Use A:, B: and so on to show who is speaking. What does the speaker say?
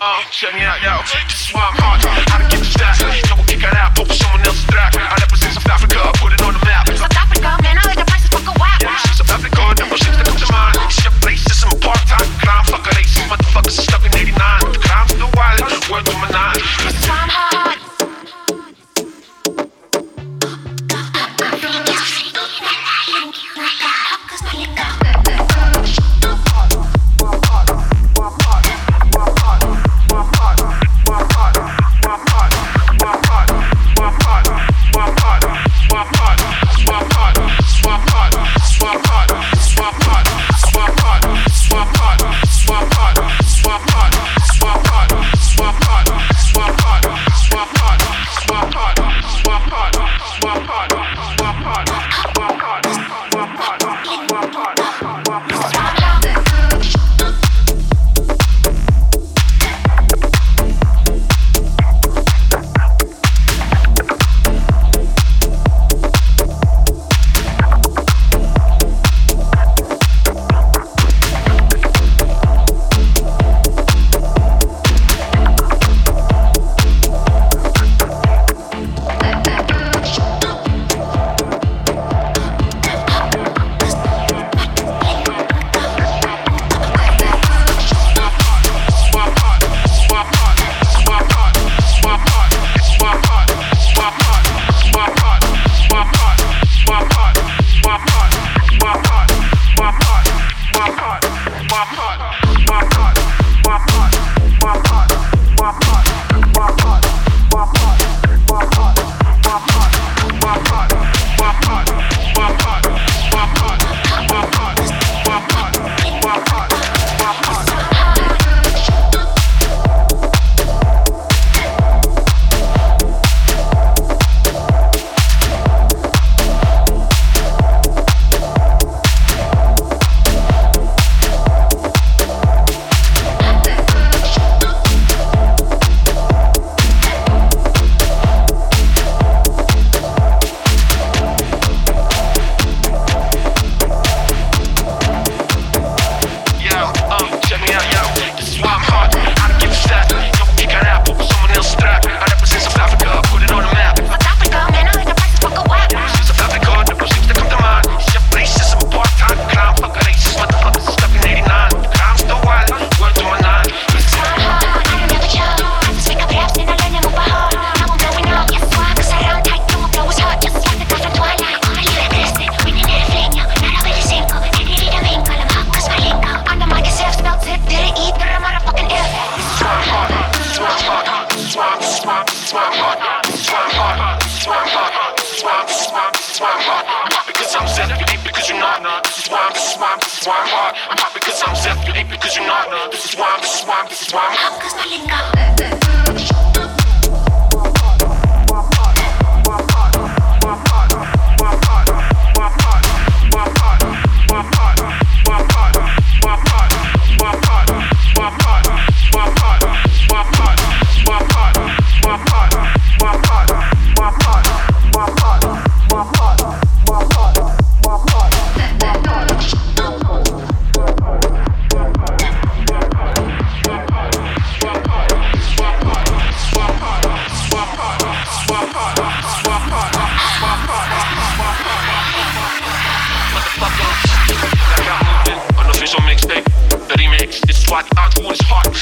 A: Uh, check me out, yo. This is why I'm hard. How to get the stats. Double kick it out, I'm Zef, you ain't because you're not. This is why I'm, this is why I'm, this is why I'm hot. I'm hot because I'm Zef, you ain't because you're not. This is why I'm, this is why I'm, this is why I'm hot.
B: Cause I ain't got
A: I I want his heart.